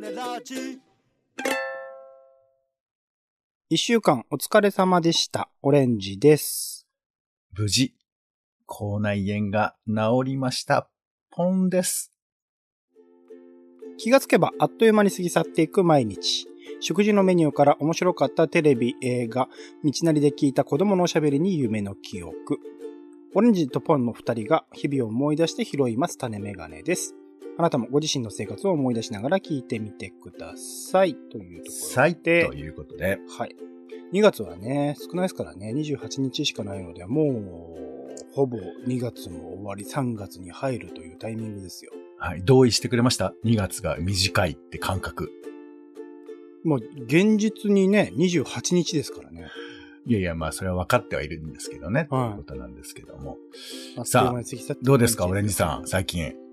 ネラジ一週間お疲れ様でした。オレンジです。無事、口内炎が治りました。ポンです。気がつけばあっという間に過ぎ去っていく毎日。食事のメニューから面白かったテレビ、映画、道なりで聞いた子供のおしゃべりに夢の記憶。オレンジとポンの二人が日々を思い出して拾います種メガネです。あなたもご自身の生活を思い出しながら聞いてみてください。というところさい、とで、いうことで、はい。2月はね、少ないですからね、28日しかないので、もう、ほぼ2月も終わり、3月に入るというタイミングですよ。はい、同意してくれました ?2 月が短いって感覚。もう、現実にね、28日ですからね。いやいや、まあ、それは分かってはいるんですけどね。はいということなんですけども。さあどうですか、オレンジさん、最近。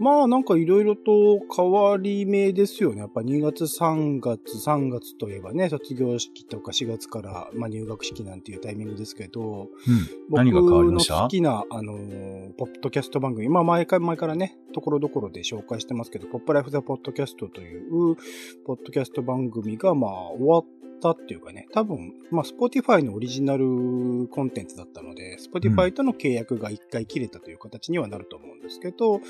まあ、なんかいろいろと変わり目ですよね。やっぱ2月、3月、3月といえばね、卒業式とか4月から、まあ、入学式なんていうタイミングですけど、うん。何が変わりました？僕の好きな、あのーポッドキャスト番組、まあ、前から、前からね、ところどころで紹介してますけど、 POP LIFE: The Podcast という、ポッドキャスト番組が、まあ、終わったっていうかね、多分、まあ、 Spotify のオリジナルコンテンツだったので、 Spotify との契約が一回切れたという形にはなると思うんですけど、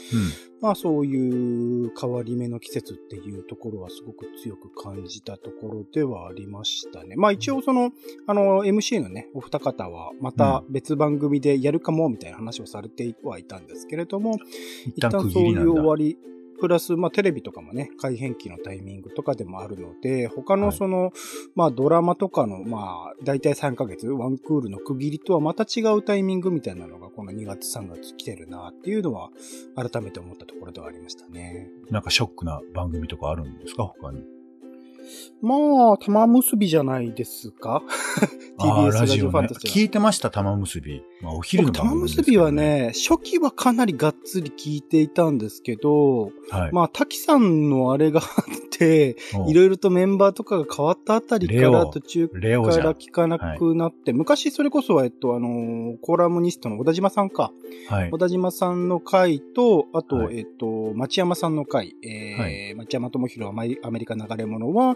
まあそういう変わり目の季節っていうところはすごく強く感じたところではありましたね。まあ一応その、あの、MC のね、お二方はまた別番組でやるかもみたいな話をされてはいたんですけれども、一旦区一旦そうい。う終わり、プラス、まあ、テレビとかもね、改変期のタイミングとかでもあるので、他のその、まあ、ドラマとかの、まあ、大体3ヶ月、ワンクールの区切りとはまた違うタイミングみたいなのが、この2月3月来てるなっていうのは、改めて思ったところではありましたね。なんかショックな番組とかあるんですか他に。まあ、玉結びじゃないですかあ TBS ーラジオファンタジー聞いてました、玉結び。まあ、お昼の僕、番組ですけど玉結びは、ね、初期はかなりがっつり聞いていたんですけど、はい。まあ、滝さんのあれがあって、おいろいろとメンバーとかが変わったあたりから途中から。聞かなくなって、昔それこそは、えっと、あの、コラムニストの小田島さんか。はい小。田島さんの回と、あと、はいえっと、町山さんの回、えーは町山智弘アマリアメリカ流れ物は、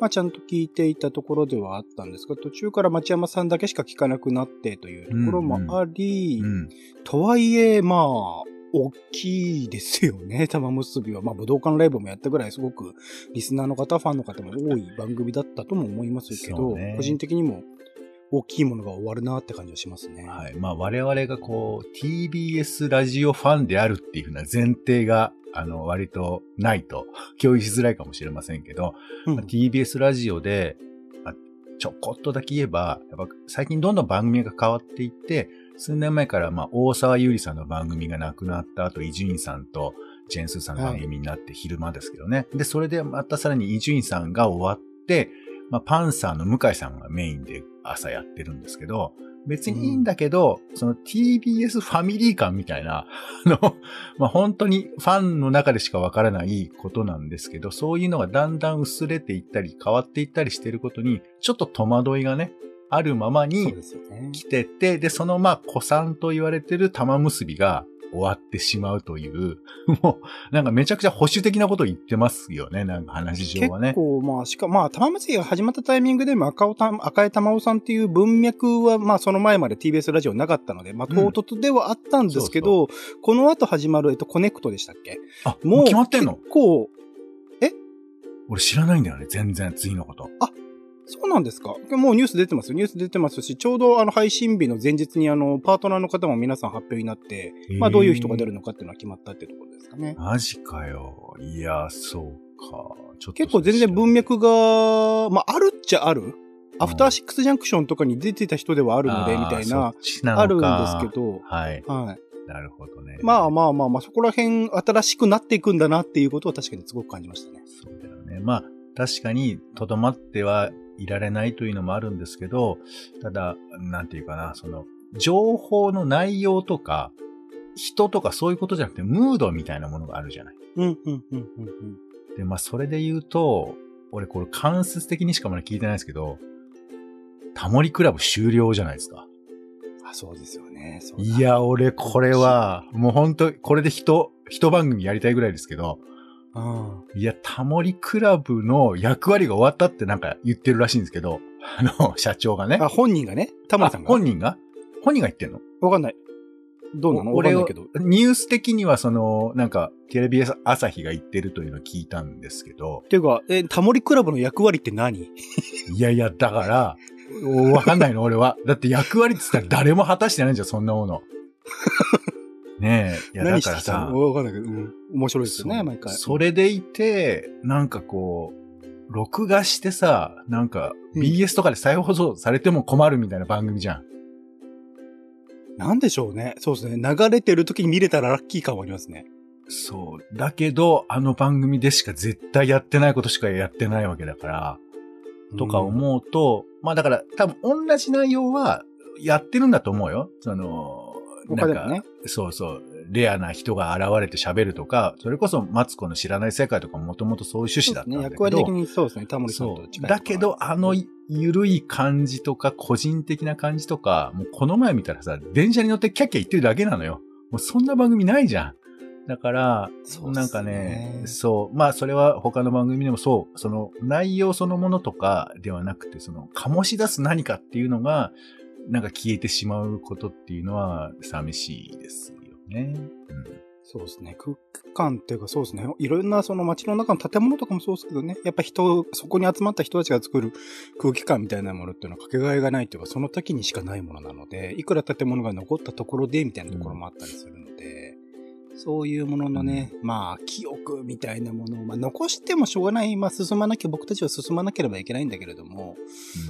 まあ、ちゃんと聞いていたところではあったんですが、途中から町山さんだけしか聞かなくなってというところもあり、うん。とはいえ、まあ、大きいですよね、玉結びは。まあ、武道館ライブもやったぐらいすごく、リスナーの方、ファンの方も多い番組だったとも思いますけど、ね個人的にも大きいものが終わるなって感じはしますね。はい。まあ、我々がこう、TBS ラジオファンであるっていうふうな前提が、あの、割とないと、共有しづらいかもしれませんけど、うんまあ TBS ラジオで、まあちょこっとだけ言えば、やっぱ最近どんどん番組が変わっていって、数年前から、まあ、大沢優里さんの番組がなくなった後、伊集院さんとジェンスーさんの番組になって昼間ですけどね。で、それでまたさらに伊集院さんが終わって、まあ、パンサーの向井さんがメインで朝やってるんですけど、別にいいんだけど、その TBS ファミリー感みたいな、あの、まあ、本当にファンの中でしかわからないことなんですけど、そういうのがだんだん薄れていったり変わっていったりしてることに、ちょっと戸惑いがね、あるままに。来てて、で、そのまあ、古参と言われてる玉結びが終わってしまうという、もう、なんかめちゃくちゃ保守的なことを言ってますよね、なんか話上結はね。構、まあ、しかも、まあ、玉結びが始まったタイミングでも赤尾た赤江玉緒さんっていう文脈は、まあ、その前まで TBS ラジオなかったので、まあ、うん。唐突ではあったんですけど、この後始まる、えっと、コネクトでしたっけ？あ、もう決まってんの？結構、俺知らないんだよね、全然、次のこと。そうなんですか？もうニュース出てますよ。ニュース出てますし、ちょうどあの配信日の前日にあの、パートナーの方も皆さん発表になって、まあどういう人が出るのかっていうのは決まったってところですかね。マジかよ。いや、そうか。ちょっと結構全然文脈が、まああるっちゃある。アフターシックスジャンクションとかに出てた人ではあるので、みたいな、ああるんですけど、はい。はい。なるほどね。まあまあまあまあ、そこら辺新しくなっていくんだなっていうことは確かにすごく感じましたね。そうだよね。まあ、確かに、とどまってはいられないというのもあるんですけど、ただ、なんていうかな、その、情報の内容とか、人とかそういうことじゃなくて、ムードみたいなものがあるじゃない。うん、うん、うん、うんうん。で、まあ、それで言うと、俺これ間接的にしかまだ聞いてないですけど、タモリクラブ終了じゃないですか。あ、そうですよね。いや、俺これは、もう本当これで人、一番組やりたいぐらいですけど、あいや、タモリクラブの役割が終わったってなんか言ってるらしいんですけど、あの、社長がね。あ。本人がね、タモリさんあが。本人が？本人が言ってんの？わかんない。どうなの？わかんないけど。ニュース的にはその、なんか、テレビ朝日が言ってるというのを聞いたんですけど、っていうか、え、タモリクラブの役割って何？いやいや、だから、おわかんないの、俺は。だって役割って言ったら誰も果たしてないじゃん、そんなもの。ねえ。いや、だからさわかんないけど、うん。面白いですよね、毎回。それでいて、なんかこう、録画してさ、なんかうん BS とかで再放送されても困るみたいな番組じゃん。なんでしょうね。そうですね。流れてる時に見れたらラッキー感はありますね。そう。だけど、あの番組でしか絶対やってないことしかやってないわけだから、とかうん。思うと、まあだから多分同じ内容はやってるんだと思うよ。その、他でもね。そうそう、レアな人が現れて喋るとか、それこそマツコの知らない世界とかもともとそういう趣旨だったんだね。けど、役割的にそうですね。タモリさんそう。と近い。だけど、あの、ゆるい感じとか、個人的な感じとか、もうこの前見たらさ、電車に乗ってキャッキャ言ってるだけなのよ。もうそんな番組ないじゃん。だから、ねなんかね、そう、まあそれは他の番組でもそう、その内容そのものとかではなくて、その醸し出す何かっていうのが、なんか消えてしまうことっていうのは寂しいですよね。うんそうですね。空間っていうかそうですね。いろんなその街の中の建物とかもそうですけどね。やっぱ人、そこに集まった人たちが作る空気感みたいなものっていうのはかけがえがないというか、その時にしかないものなので、いくら建物が残ったところでみたいなところもあったりするので、そういうもののね、まあ、記憶みたいなものを、まあ、残してもしょうがない。まあ、進まなきゃ、僕たちは進まなければいけないんだけれども、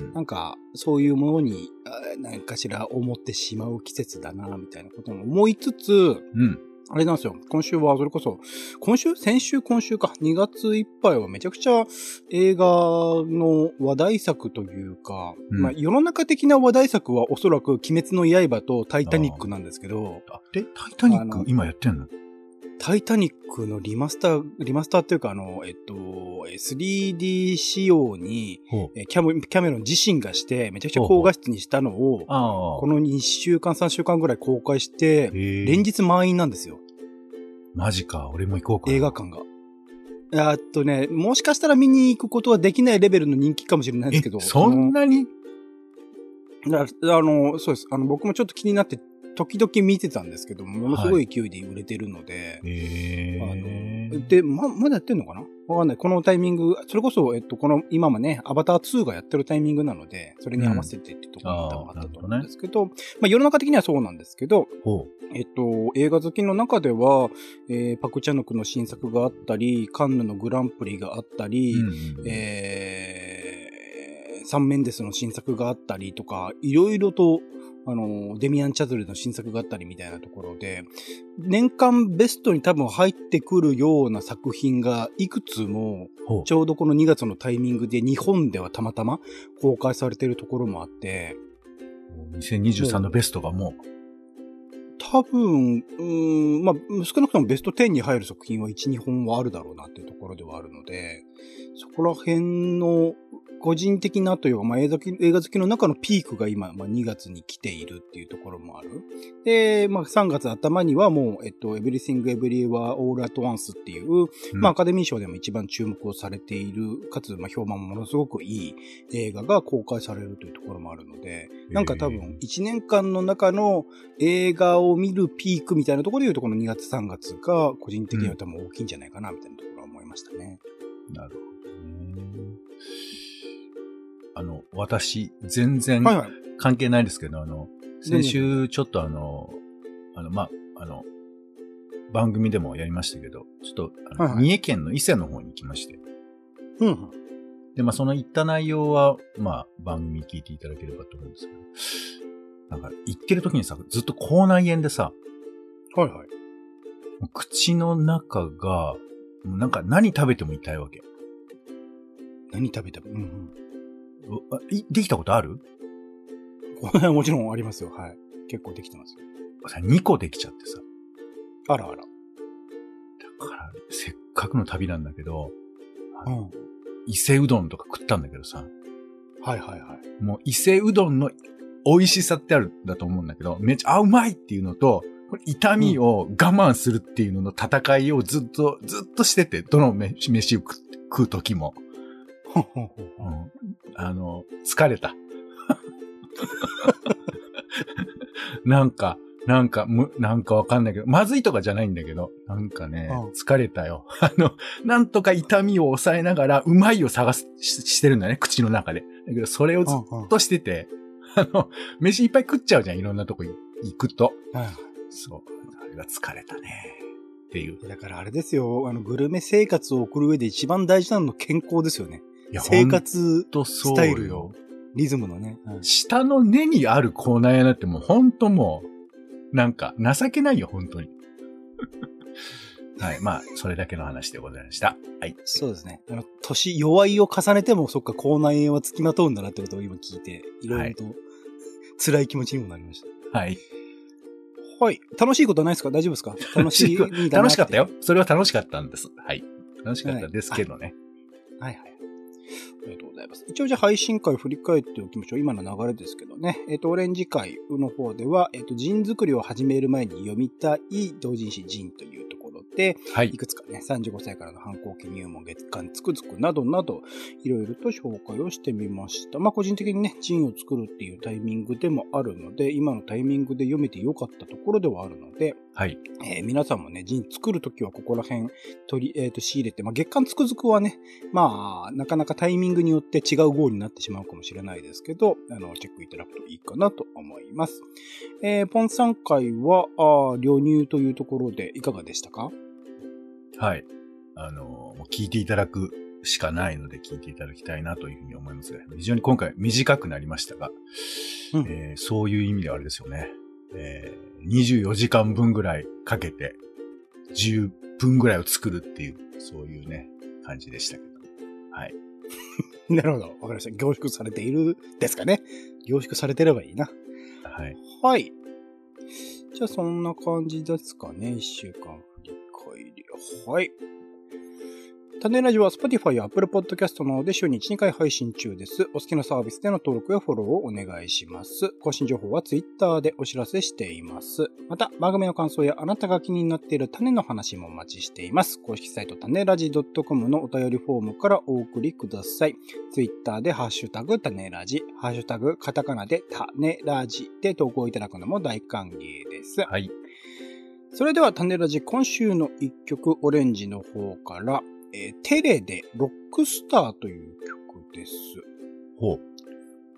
うん。うんなんか、そういうものに、あ何かしら思ってしまう季節だな、みたいなことも思いつつ、うん。あれなんですよ。今週は、それこそ、今週？先週？今週か。2月いっぱいはめちゃくちゃ映画の話題作というか、うんまあ世の中的な話題作はおそらく鬼滅の刃とタイタニックなんですけど、あ、で、タイタニック今やってんの？タイタニックのリマスター、リマスターっていうかあの、えっと、え 3D 仕様に、キャメキャメロン自身がして、めちゃくちゃ高画質にしたのを。この2週間3週間ぐらい公開して、連日満員なんですよ。マジか、俺も行こうかな。映画館が。あとね、もしかしたら見に行くことはできないレベルの人気かもしれないですけど。えそんなに？のああの、そうです。あの、僕もちょっと気になって、時々見てたんですけど、ものすごい勢いで売れてるので、へえ。あので、ま、まだやってんのかな？わかんない。このタイミング、それこそ、えっと、この、今もね、アバター2がやってるタイミングなので、それに合わせてってところもあったと思うんですけど、まあ、世の中的にはそうなんですけど、ほえっと、映画好きの中では、えーパクチャヌクの新作があったり、カンヌのグランプリがあったり、う。うんうんえー、サンメンデスの新作があったりとか、いろいろと、あの、デミアン・チャズルの新作があったりみたいなところで、年間ベストに多分入ってくるような作品がいくつも、ちょうどこの2月のタイミングで日本ではたまたま公開されているところもあって、2023のベストがも多分、うーん、まあ、少なくともベスト10に入る作品は1、2本はあるだろうなっていうところではあるので、そこら辺の個人的なというか、まあ、映画好き映画好きの中のピークが今、まあ、2月に来ているっていうところもある。で、まあ、3月頭にはもう、えっと、Everything Everywhere All at Once っていう、う、まあ、アカデミー賞でも一番注目をされている、かつ、まあ、評判もものすごくいい映画が公開されるというところもあるので、なんか多分、1年間の中の映画を見るピークみたいなところで言うと、この2月3月が個人的には多分大きいんじゃないかな、みたいなところは思いましたね。なるほどね。あの、私、全然はいはい。関係ないですけど、あの、全然先週ちょっとあの、あの、まあ、あの、番組でもやりましたけど、ちょっと、あのはいはい三重県の伊勢の方に行きまして。うんうん。で、まあ、その行った内容は、まあ、番組聞いていただければと思うんですけど、なんか、行ってる時にさ、ずっと口内炎でさ、はいはい。口の中が、なんか何食べても痛いわけ。何食べても。うんうん。できたことある？もちろんありますよ。はい。結構できてますよ。さ、2個できちゃってさ。あらあら。だから、せっかくの旅なんだけど、うん。伊勢うどんとか食ったんだけどさ、はいはいはい。もう伊勢うどんの美味しさってあるんだと思うんだけど、めっちゃ、あ、うまいっていうのと、これ痛みを我慢するっていうのの戦いをずっと、ずっとしてて、どの飯飯を食食う時も。あの、疲れた。なんか、なんか、む、なんかわかんないけど、まずいとかじゃないんだけど、なんかねうん、疲れたよ。あの、なんとか痛みを抑えながら、うまいを探す、ししてるんだね、口の中で。だけど、それをずっうんうんとしてて、あの、飯いっぱい食っちゃうじゃん、いろんなとこ行くと。はいそう。あれが疲れたね。っていう。だからあれですよ、あの、グルメ生活を送る上で一番大事なの健康ですよね。生活ほんとそうスタイルよ。リズムのね。はい下の根にある口内炎なんてもうほんともう、なんか情けないよ、本当に。はい。まあ、それだけの話でございました。はい。そうですね。あの、年、弱いを重ねても、そっか、口内炎は付きまとうんだなってことを今聞いて、いろいろと辛い気持ちにもなりました。はい。はい。楽しいことはないですか？大丈夫ですか？楽しい 楽しかったよ。。それは楽しかったんです。はい。楽しかったですけどね。はいはい。ありがとうございます。一応じゃあ配信会振り返っておきましょう。今の流れですけどね。えっ、と、オレンジ会の方では、えっ、と、ジン作りを始める前に読みたい同人誌ジンというところで、はいい。くつかね、35歳からの反抗期入門、月間つくづくなどなど、いろいろと紹介をしてみました。まあ、個人的にね、ジンを作るっていうタイミングでもあるので、今のタイミングで読めてよかったところではあるので、はい。えー皆さんもね、ジン作るときはここら辺取り、えっ、と、仕入れて、まあ、月間つくづくはね、まあ、なかなかタイミングによって違う号になってしまうかもしれないですけど、あの、チェックいただくといいかなと思います。えーポンさん会は、あー旅入というところでいかがでしたか？はい。あの、聞いていただくしかないので聞いていただきたいなというふうに思いますが、非常に今回短くなりましたが、うんえーそういう意味ではあれですよね。えー24時間分ぐらいかけて、10分ぐらいを作るっていう、そういうね、感じでしたけど。はい。なるほど。わかりました。凝縮されているですかね。凝縮されてればいいな。はい。はい。じゃあ、そんな感じですかね。一週間振り返り。はい。種ラジは Spotify や Apple Podcast などで週に1、2回配信中です。お好きなサービスでの登録やフォローをお願いします。更新情報は Twitter でお知らせしています。また、番組の感想やあなたが気になっている種の話もお待ちしています。公式サイト種ラジ .com のお便りフォームからお送りください。Twitter でハッシュタグ種ラジ、ハッシュタグカタカナで種ラジで投稿いただくのも大歓迎です。はい。それでは種ラジ今週の一曲オレンジの方から、えーテレでロックスターという曲です。ほう。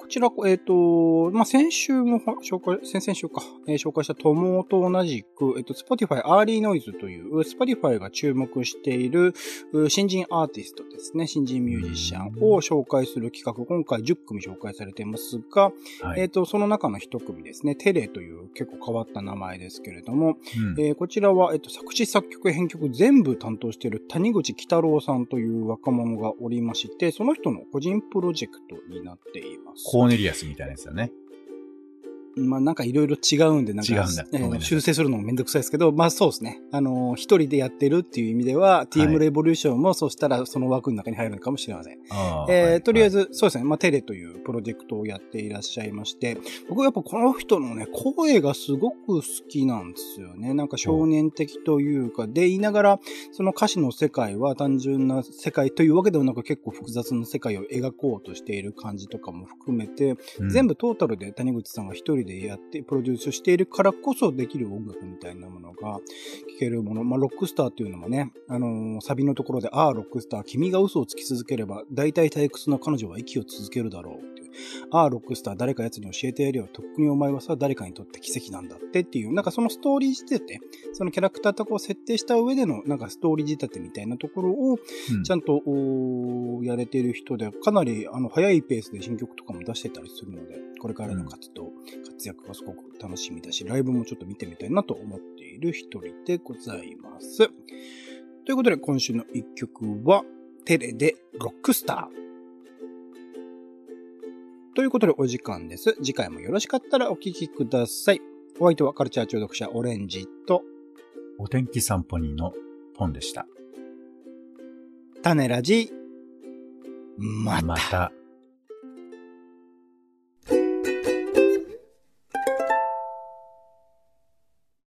こちら、えっ、と、まあ、先週もほ紹介、先々週か、えー紹介した友と同じく、えっ、と、Spotify Early Noise という、Spotify が注目しているう新人アーティストですね、新人ミュージシャンを紹介する企画、今回10組紹介されていますが、はい。えっ、と、その中の一組ですね、テレという結構変わった名前ですけれども、うん。えーこちらは、えっと、作詞作曲編曲全部担当している谷口喜太郎さんという若者がおりまして、その人の個人プロジェクトになっています。コーネリアスみたいなやつだね。まあなんかいろいろ違うんで、なんか修正するのもめんどくさいですけど、まあそうですね。あのー一人でやってるっていう意味では、TM レボリューションもそうしたらその枠の中に入るのかもしれません。えーはいとりあえず、そうですね。まあ、テレというプロジェクトをやっていらっしゃいまして、僕やっぱこの人のね、声がすごく好きなんですよね。なんか少年的というか、で言いながら、その歌詞の世界は単純な世界というわけではなく結構複雑な世界を描こうとしている感じとかも含めて、うん全部トータルで谷口さんが一人ででやって、プロデュースしているからこそできる音楽みたいなものが聴けるもの。まあ、ロックスターっていうのもね、あのーサビのところで、ああ、ロックスター、君が嘘をつき続ければ、大体退屈な彼女は息を続けるだろうっていう。ああ、ロックスター、誰か奴に教えてやるよ。とっくにお前はさ、誰かにとって奇跡なんだってっていう、なんかそのストーリー仕立て、そのキャラクターとこう設定した上での、なんかストーリー仕立てみたいなところを、うんちゃんと、おーやれてる人で、かなり、あの、早いペースで新曲とかも出してたりするので、これからの活動、活躍がすごく楽しみだし、ライブもちょっと見てみたいなと思っている一人でございます。ということで、今週の一曲は、テレでロックスター。ということで、お時間です。次回もよろしかったらお聴きください。お相手はカルチャー中毒者オレンジと、お天気散歩人のポンでした。種ラジ、また。また。